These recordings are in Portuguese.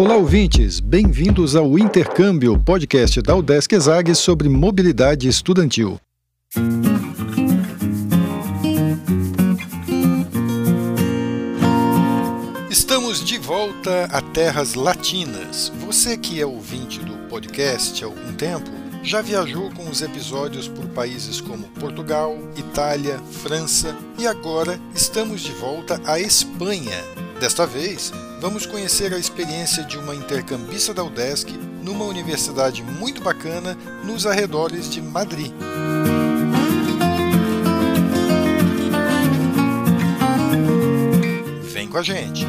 Olá, ouvintes! Bem-vindos ao Intercâmbio, podcast da UDESC ESAG sobre mobilidade estudantil. Estamos de volta a terras latinas. Você que é ouvinte do podcast há algum tempo já viajou com os episódios por países como Portugal, Itália, França e agora estamos de volta à Espanha. Desta vez, vamos conhecer a experiência de uma intercambista da UDESC numa universidade muito bacana nos arredores de Madrid. Vem com a gente!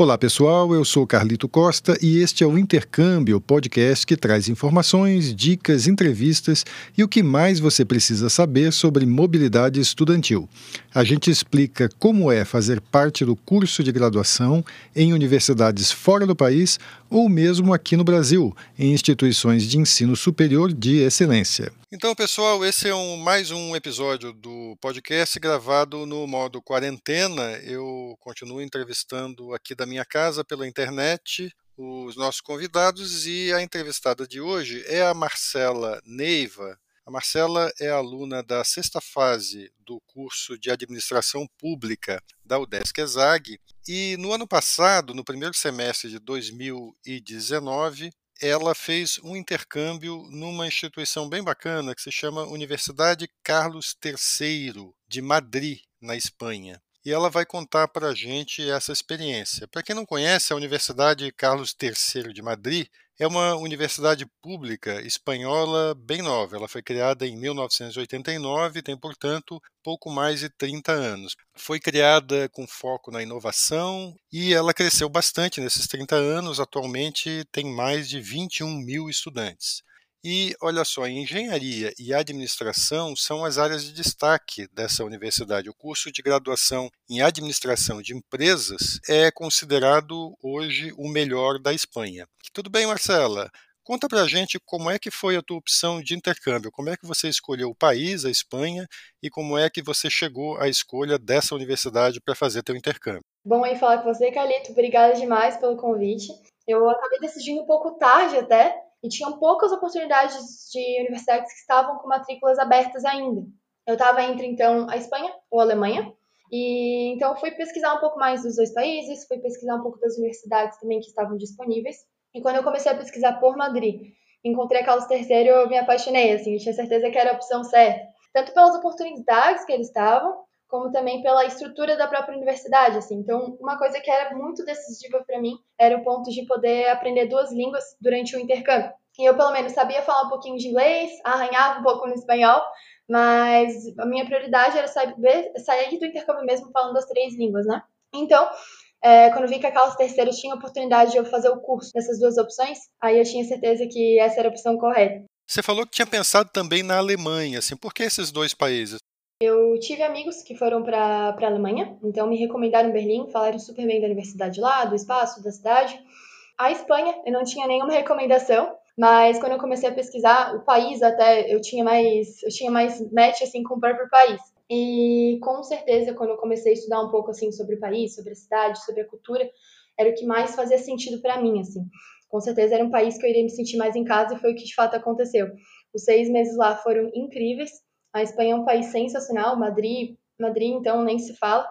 Olá pessoal, eu sou Carlito Costa e este é o Intercâmbio, podcast que traz informações, dicas, entrevistas e o que mais você precisa saber sobre mobilidade estudantil. A gente explica como é fazer parte do curso de graduação em universidades fora do país ou mesmo aqui no Brasil, em instituições de ensino superior de excelência. Então, pessoal, esse é um, mais um episódio do podcast gravado no modo quarentena. Eu continuo entrevistando aqui da minha casa pela internet os nossos convidados e a entrevistada de hoje é a Marcela Neiva. Marcela é aluna da sexta fase do curso de Administração Pública da UDESC ESAG e no ano passado, no primeiro semestre de 2019, ela fez um intercâmbio numa instituição bem bacana que se chama Universidade Carlos III de Madrid, na Espanha. E ela vai contar para a gente essa experiência. Para quem não conhece, a Universidade Carlos III de Madrid é uma universidade pública espanhola bem nova. Ela foi criada em 1989, tem, portanto, pouco mais de 30 anos. Foi criada com foco na inovação e ela cresceu bastante nesses 30 anos. Atualmente tem mais de 21 mil estudantes. E olha só, engenharia e administração são as áreas de destaque dessa universidade. O curso de graduação em administração de empresas é considerado hoje o melhor da Espanha. Tudo bem, Marcela? Conta pra gente como é que foi a tua opção de intercâmbio, como é que você escolheu o país, a Espanha, e como é que você chegou à escolha dessa universidade para fazer teu intercâmbio. Bom aí falar com você, Calito. Obrigada demais pelo convite. Eu acabei decidindo um pouco tarde até, e tinham poucas oportunidades de universidades que estavam com matrículas abertas ainda. Eu estava entre então a Espanha ou a Alemanha, e então fui pesquisar um pouco mais dos dois países, fui pesquisar um pouco das universidades também que estavam disponíveis. E quando eu comecei a pesquisar por Madrid, encontrei a Carlos III, eu me apaixonei, assim, tinha certeza que era a opção certa. Tanto pelas oportunidades que eles estavam, como também pela estrutura da própria universidade, assim. Então, uma coisa que era muito decisiva para mim era o ponto de poder aprender duas línguas durante o intercâmbio. E eu, pelo menos, sabia falar um pouquinho de inglês, arranhava um pouco no espanhol, mas a minha prioridade era saber, sair do intercâmbio mesmo falando as três línguas, né? Então, é, quando vi que a Carlos III tinha a oportunidade de eu fazer o curso dessas duas opções, aí eu tinha certeza que essa era a opção correta. Você falou que tinha pensado também na Alemanha, assim, por que esses dois países? Eu tive amigos que foram para a Alemanha, então me recomendaram Berlim, falaram super bem da universidade lá, do espaço, da cidade. A Espanha, eu não tinha nenhuma recomendação, mas quando eu comecei a pesquisar o país até eu tinha mais eu tinha mais match assim com o próprio país. E com certeza quando eu comecei a estudar um pouco assim sobre o país, sobre a cidade, sobre a cultura, era o que mais fazia sentido para mim assim. Com certeza era um país que eu iria me sentir mais em casa e foi o que de fato aconteceu. Os seis meses lá foram incríveis a Espanha é um país sensacional, Madrid, Madrid então nem se fala.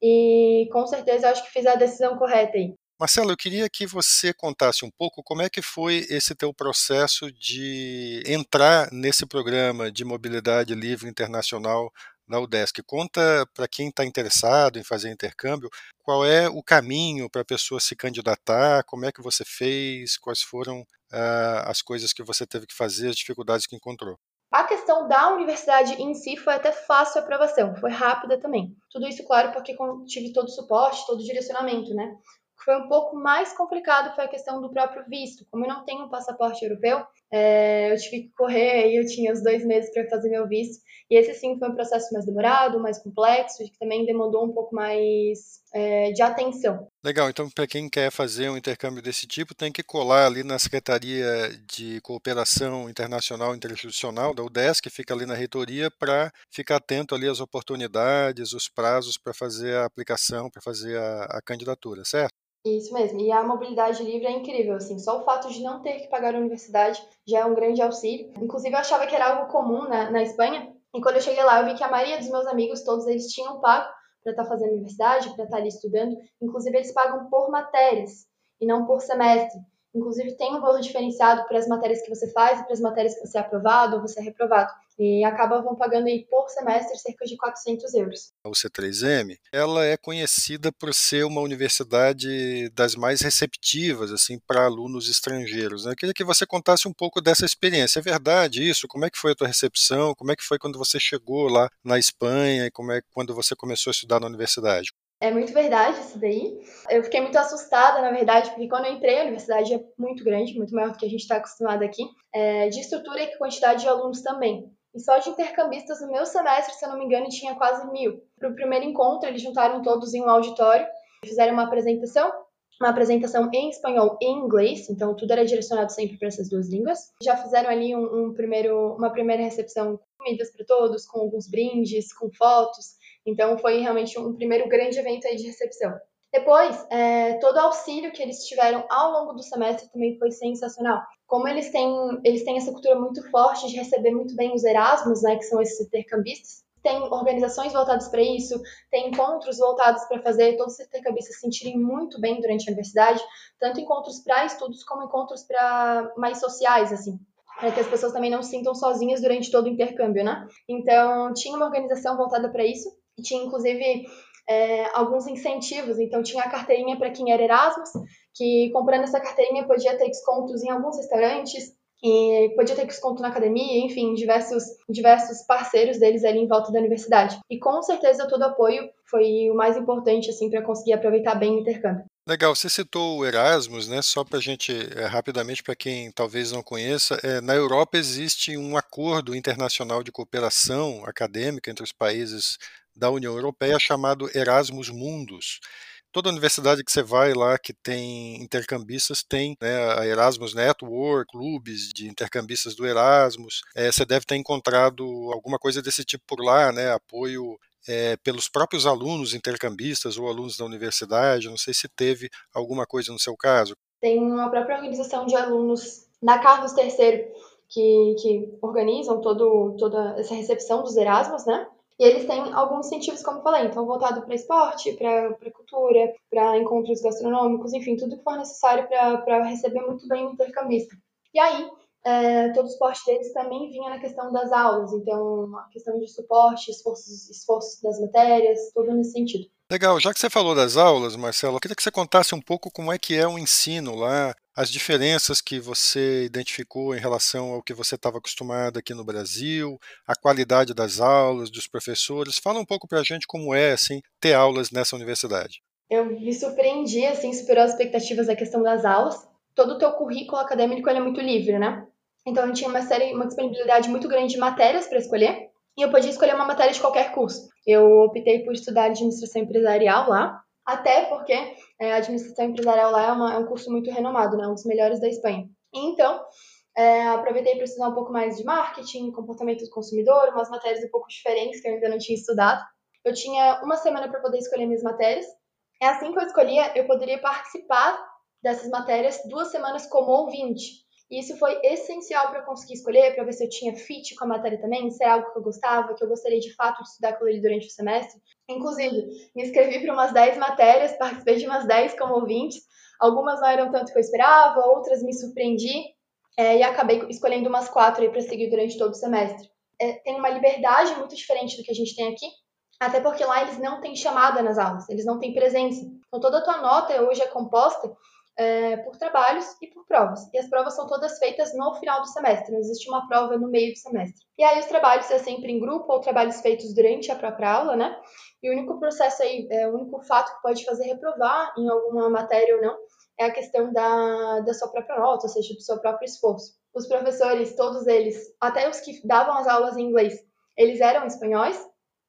E com certeza acho que fiz a decisão correta aí. Marcelo, eu queria que você contasse um pouco como é que foi esse teu processo de entrar nesse programa de mobilidade livre internacional na UDESC. Conta para quem está interessado em fazer intercâmbio qual é o caminho para a pessoa se candidatar, como é que você fez, quais foram uh, as coisas que você teve que fazer, as dificuldades que encontrou. A questão da universidade em si foi até fácil a aprovação, foi rápida também. Tudo isso, claro, porque tive todo o suporte, todo o direcionamento, né? O que foi um pouco mais complicado foi a questão do próprio visto. Como eu não tenho um passaporte europeu, é, eu tive que correr e eu tinha os dois meses para fazer meu visto. E esse sim foi um processo mais demorado, mais complexo, que também demandou um pouco mais é, de atenção. Legal, então para quem quer fazer um intercâmbio desse tipo, tem que colar ali na Secretaria de Cooperação Internacional Interinstitucional da UDESC, que fica ali na reitoria, para ficar atento ali às oportunidades, os prazos para fazer a aplicação, para fazer a, a candidatura, certo? Isso mesmo. E a mobilidade livre é incrível, assim. Só o fato de não ter que pagar a universidade já é um grande auxílio. Inclusive, eu achava que era algo comum na, na Espanha. E quando eu cheguei lá, eu vi que a maioria dos meus amigos, todos eles tinham pago para estar tá fazendo universidade, para estar tá ali estudando. Inclusive, eles pagam por matérias e não por semestre. Inclusive, tem um valor diferenciado para as matérias que você faz e para as matérias que você é aprovado ou você é reprovado. E acabam pagando aí por semestre cerca de 400 euros. O C3M, ela é conhecida por ser uma universidade das mais receptivas assim para alunos estrangeiros. Né? Eu queria que você contasse um pouco dessa experiência. É verdade isso? Como é que foi a tua recepção? Como é que foi quando você chegou lá na Espanha e como é quando você começou a estudar na universidade? É muito verdade isso daí. Eu fiquei muito assustada, na verdade, porque quando eu entrei, a universidade é muito grande, muito maior do que a gente está acostumado aqui, é, de estrutura e quantidade de alunos também. E só de intercambistas no meu semestre, se eu não me engano, tinha quase mil. Para o primeiro encontro, eles juntaram todos em um auditório, fizeram uma apresentação, uma apresentação em espanhol e em inglês, então tudo era direcionado sempre para essas duas línguas. Já fizeram ali um, um primeiro, uma primeira recepção com comidas para todos, com alguns brindes, com fotos. Então foi realmente um primeiro grande evento aí de recepção. Depois, é, todo o auxílio que eles tiveram ao longo do semestre também foi sensacional. Como eles têm, eles têm essa cultura muito forte de receber muito bem os Erasmus, né, que são esses intercambistas, tem organizações voltadas para isso, tem encontros voltados para fazer todos os intercambistas se sentirem muito bem durante a universidade, tanto encontros para estudos como encontros para mais sociais, assim para que as pessoas também não se sintam sozinhas durante todo o intercâmbio, né? Então, tinha uma organização voltada para isso, tinha inclusive é, alguns incentivos. Então, tinha a carteirinha para quem era Erasmus, que comprando essa carteirinha podia ter descontos em alguns restaurantes, e podia ter desconto na academia, enfim, diversos, diversos parceiros deles ali em volta da universidade. E com certeza todo apoio foi o mais importante assim para conseguir aproveitar bem o intercâmbio. Legal, você citou o Erasmus, né? Só para a gente, é, rapidamente, para quem talvez não conheça, é, na Europa existe um acordo internacional de cooperação acadêmica entre os países da União Europeia chamado Erasmus Mundus. Toda universidade que você vai lá que tem intercambistas tem né, a Erasmus Network, clubes de intercambistas do Erasmus. É, você deve ter encontrado alguma coisa desse tipo por lá, né? Apoio é, pelos próprios alunos intercambistas ou alunos da universidade. Não sei se teve alguma coisa no seu caso. Tem uma própria organização de alunos da Carlos III que, que organizam todo, toda essa recepção dos Erasmus, né? E eles têm alguns incentivos, como eu falei, então voltado para esporte, para cultura, para encontros gastronômicos, enfim, tudo que for necessário para receber muito bem o intercambista. E aí, é, todo o suporte deles também vinha na questão das aulas, então a questão de suporte, esforços, esforços das matérias, tudo nesse sentido. Legal, já que você falou das aulas, Marcelo, eu queria que você contasse um pouco como é que é o ensino lá, as diferenças que você identificou em relação ao que você estava acostumado aqui no Brasil, a qualidade das aulas, dos professores. Fala um pouco para a gente como é assim ter aulas nessa universidade. Eu me surpreendi, assim, superou as expectativas da questão das aulas. Todo o teu currículo acadêmico é muito livre, né? Então eu tinha uma série, uma disponibilidade muito grande de matérias para escolher e eu podia escolher uma matéria de qualquer curso. Eu optei por estudar administração empresarial lá, até porque é, a administração empresarial lá é, uma, é, um curso muito renomado, né? Um dos melhores da Espanha. Então, é, aproveitei para estudar um pouco mais de marketing, comportamento do consumidor, umas matérias um pouco diferentes que eu ainda não tinha estudado. Eu tinha uma semana para poder escolher minhas matérias. É assim que eu escolhia, eu poderia participar dessas matérias duas semanas como ouvinte. E isso foi essencial para eu conseguir escolher, para ver se eu tinha fit com a matéria também, se era algo que eu gostava, que eu gostaria de fato de estudar aquilo ali durante o semestre. Inclusive, me inscrevi para umas 10 matérias, participei de umas 10 como ouvintes. Algumas não eram tanto que eu esperava, outras me surpreendi é, e acabei escolhendo umas quatro para seguir durante todo o semestre. É, tem uma liberdade muito diferente do que a gente tem aqui, até porque lá eles não têm chamada nas aulas, eles não têm presença. Então toda a tua nota hoje é composta é, por trabalhos e por provas. E as provas são todas feitas no final do semestre, não existe uma prova no meio do semestre. E aí os trabalhos é sempre em grupo ou trabalhos feitos durante a própria aula, né? E o único processo aí, é, o único fato que pode fazer reprovar em alguma matéria ou não, é a questão da, da sua própria nota, ou seja, do seu próprio esforço. Os professores, todos eles, até os que davam as aulas em inglês, eles eram espanhóis,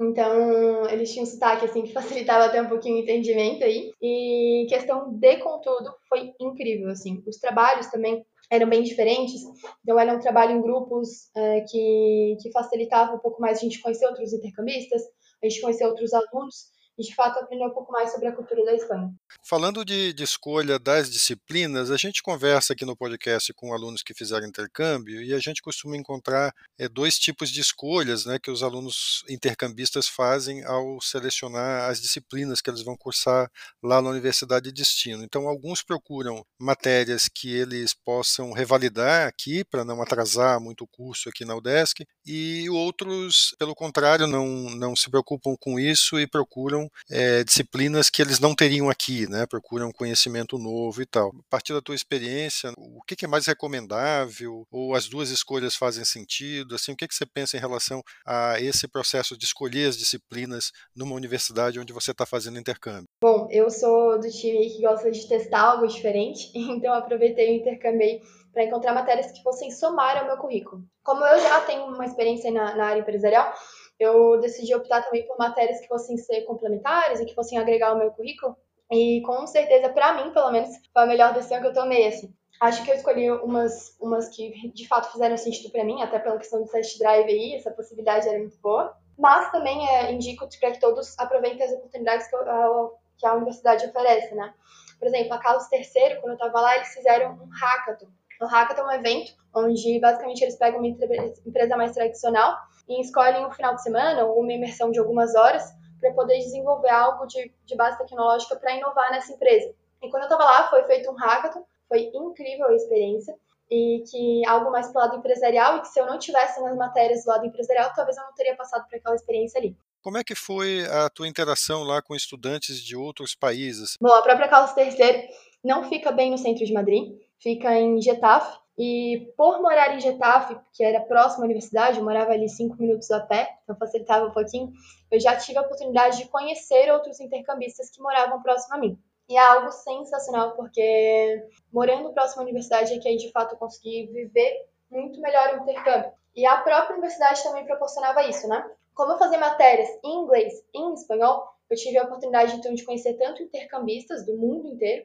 então, eles tinham um sotaque, assim, que facilitava até um pouquinho o entendimento aí. E questão de conteúdo foi incrível, assim. Os trabalhos também eram bem diferentes, então era um trabalho em grupos é, que, que facilitava um pouco mais a gente conhecer outros intercambistas, a gente conhecer outros alunos, e de fato aprender um pouco mais sobre a cultura da Espanha. Falando de, de, escolha das disciplinas, a gente conversa aqui no podcast com alunos que fizeram intercâmbio e a gente costuma encontrar é, dois tipos de escolhas né, que os alunos intercambistas fazem ao selecionar as disciplinas que eles vão cursar lá na Universidade de Destino. Então, alguns procuram matérias que eles possam revalidar aqui para não atrasar muito o curso aqui na UDESC e outros, pelo contrário, não, não se preocupam com isso e procuram é, disciplinas que eles não teriam aqui, né? Procuram conhecimento novo e tal. A partir da tua experiência, o que, é mais recomendável? Ou as duas escolhas fazem sentido? Assim, o que, que você pensa em relação a esse processo de escolher as disciplinas numa universidade onde você está fazendo intercâmbio? Bom, eu sou do time que gosta de testar algo diferente, então aproveitei o intercâmbio para encontrar matérias que fossem somar ao meu currículo. Como eu já tenho uma experiência na, na área empresarial, eu decidi optar também por matérias que fossem ser complementares e que fossem agregar ao meu currículo. E com certeza, para mim, pelo menos, foi a melhor decisão que eu tomei, assim. Acho que eu escolhi umas, umas que de fato fizeram sentido para mim, até pela questão do test drive aí, essa possibilidade era muito boa. Mas também é, indico para que todos aproveitem as oportunidades que a, que a universidade oferece, né? Por exemplo, a Carlos III, quando eu estava lá, eles fizeram um hackathon. O hackathon é um evento onde basicamente eles pegam uma empresa mais tradicional e escolhem um final de semana ou uma imersão de algumas horas para poder desenvolver algo de, de base tecnológica para inovar nessa empresa. E quando eu estava lá, foi feito um hackathon, foi incrível a experiência e que algo mais pro lado empresarial e que se eu não tivesse nas matérias do lado empresarial, talvez eu não teria passado por aquela experiência ali. Como é que foi a tua interação lá com estudantes de outros países? Bom, a própria Carlos III não fica bem no centro de Madrid, fica em Getafe, e por morar em Getafe, que era próximo à universidade, eu morava ali cinco minutos a pé, então facilitava um pouquinho, eu já tive a oportunidade de conhecer outros intercambistas que moravam próximo a mim. E é algo sensacional, porque morando próximo à universidade é que aí de fato eu consegui viver muito melhor o intercâmbio. E a própria universidade também proporcionava isso, né? Como eu fazia matérias em inglês e em espanhol, eu tive a oportunidade então de conhecer tanto intercambistas do mundo inteiro,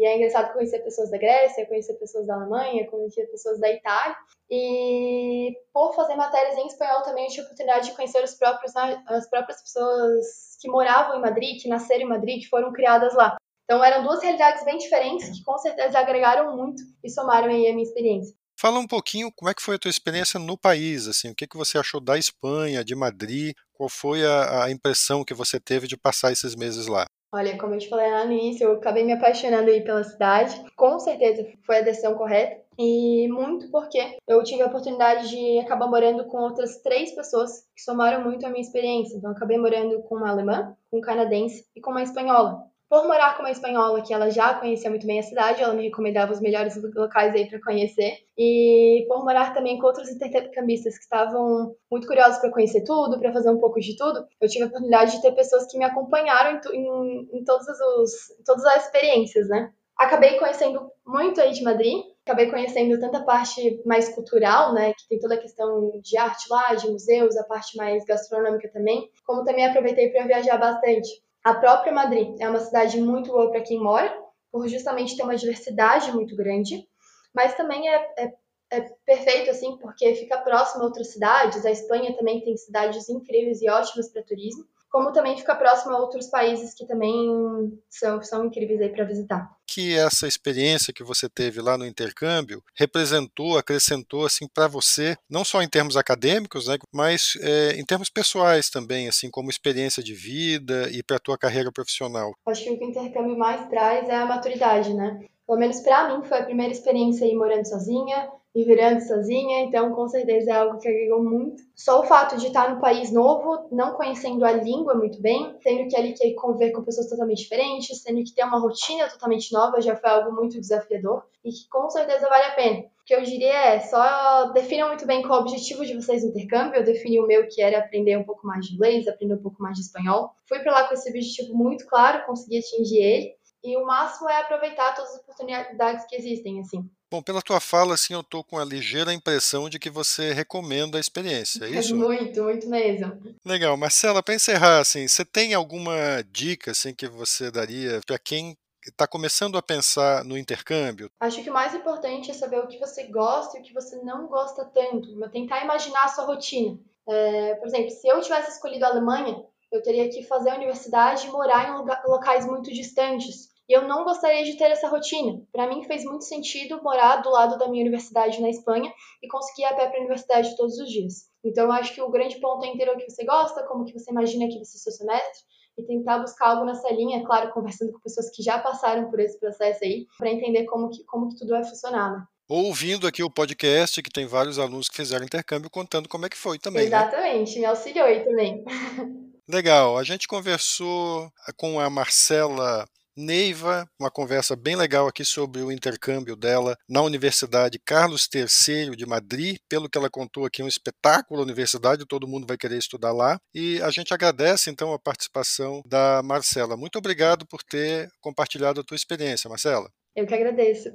e é engraçado conhecer pessoas da Grécia, conhecer pessoas da Alemanha, conhecer pessoas da Itália. E por fazer matérias em espanhol também eu tive a oportunidade de conhecer os próprios, as próprias pessoas que moravam em Madrid, que nasceram em Madrid, que foram criadas lá. Então eram duas realidades bem diferentes que com certeza agregaram muito e somaram aí a minha experiência. Fala um pouquinho como é que foi a tua experiência no país, assim, o que, que você achou da Espanha, de Madrid, qual foi a, a impressão que você teve de passar esses meses lá? Olha, como eu te falei lá no início, eu acabei me apaixonando aí pela cidade. Com certeza foi a decisão correta. E muito porque eu tive a oportunidade de acabar morando com outras três pessoas que somaram muito a minha experiência. Então, acabei morando com uma alemã, com um canadense e com uma espanhola. Por morar com uma espanhola que ela já conhecia muito bem a cidade, ela me recomendava os melhores locais aí para conhecer. E por morar também com outros intercambistas que estavam muito curiosos para conhecer tudo, para fazer um pouco de tudo, eu tive a oportunidade de ter pessoas que me acompanharam em, em, em todos os, todas as experiências, né? Acabei conhecendo muito aí de Madrid, acabei conhecendo tanta a parte mais cultural, né, que tem toda a questão de arte lá, de museus, a parte mais gastronômica também, como também aproveitei para viajar bastante. A própria Madrid é uma cidade muito boa para quem mora, por justamente ter uma diversidade muito grande, mas também é, é, é, perfeito assim porque fica próximo a outras cidades. A Espanha também tem cidades incríveis e ótimas para turismo como também fica próximo a outros países que também são, são incríveis aí para visitar. Que essa experiência que você teve lá no intercâmbio representou, acrescentou assim para você, não só em termos acadêmicos, né, mas é, em termos pessoais também, assim como experiência de vida e para a tua carreira profissional. Acho que o que o intercâmbio mais traz é a maturidade, né? Pelo menos para mim foi a primeira experiência aí morando sozinha, e virando sozinha, então com certeza é algo que agregou muito. Só o fato de estar no país novo, não conhecendo a língua muito bem, tendo que ali que conviver com pessoas totalmente diferentes, tendo que ter uma rotina totalmente nova, já foi algo muito desafiador e que com certeza vale a pena. O que eu diria é, só definam muito bem qual é o objetivo de vocês no intercâmbio. Eu defini o meu, que era aprender um pouco mais de inglês, aprender um pouco mais de espanhol. Fui para lá com esse objetivo muito claro, consegui atingir ele. E o máximo é aproveitar todas as oportunidades que existem, assim Bom, pela tua fala, assim, eu estou com a ligeira impressão de que você recomenda a experiência, é isso? Muito, muito mesmo. Legal. Marcela, para encerrar, assim, você tem alguma dica assim, que você daria para quem está começando a pensar no intercâmbio? Acho que o mais importante é saber o que você gosta e o que você não gosta tanto. Tentar imaginar a sua rotina. É, por exemplo, se eu tivesse escolhido a Alemanha, eu teria que fazer a universidade e morar em locais muito distantes. E eu não gostaria de ter essa rotina. Para mim fez muito sentido morar do lado da minha universidade na Espanha e conseguir ir a pé para a universidade todos os dias. Então eu acho que o grande ponto é entender o que você gosta, como que você imagina que vai ser o seu semestre e tentar buscar algo nessa linha, claro, conversando com pessoas que já passaram por esse processo aí, para entender como que, como que tudo vai funcionar. Né? ouvindo aqui o podcast, que tem vários alunos que fizeram intercâmbio, contando como é que foi também. Né? Exatamente, né? me auxiliou aí também. Legal, a gente conversou com a Marcela Neiva, uma conversa bem legal aqui sobre o intercâmbio dela na Universidade Carlos III de Madrid. Pelo que ela contou aqui, é um espetáculo a universidade, todo mundo vai querer estudar lá. E a gente agradece então a participação da Marcela. Muito obrigado por ter compartilhado a tua experiência, Marcela. Eu que agradeço.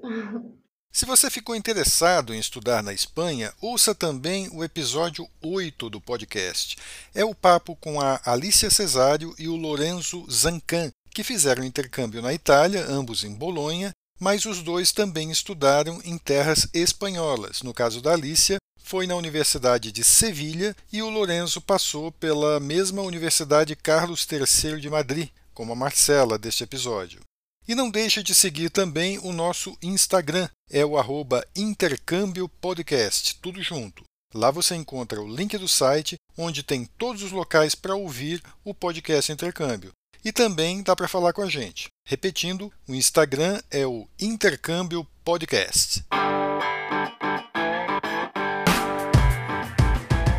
Se você ficou interessado em estudar na Espanha, ouça também o episódio 8 do podcast. É o papo com a Alicia Cesário e o Lorenzo Zancan, que fizeram intercâmbio na Itália, ambos em Bolonha, mas os dois também estudaram em terras espanholas. No caso da Alicia, foi na Universidade de Sevilha e o Lorenzo passou pela mesma Universidade Carlos III de Madrid, como a Marcela deste episódio. E não deixe de seguir também o nosso Instagram, é o arroba intercâmbio podcast, tudo junto. Lá você encontra o link do site, onde tem todos os locais para ouvir o podcast Intercâmbio. E também dá para falar com a gente. Repetindo, o Instagram é o Intercâmbio Podcast.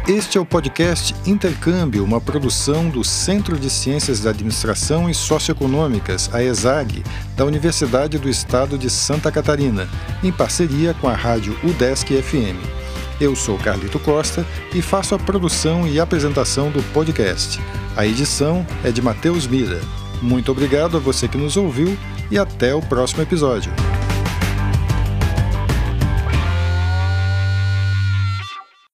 Este é o podcast Intercâmbio, uma produção do Centro de Ciências da Administração e Socioeconômicas, a ESAG, da Universidade do Estado de Santa Catarina, em parceria com a rádio UDESC FM. Eu sou Carlito Costa e faço a produção e apresentação do podcast. A edição é de Matheus Mira. Muito obrigado a você que nos ouviu e até o próximo episódio.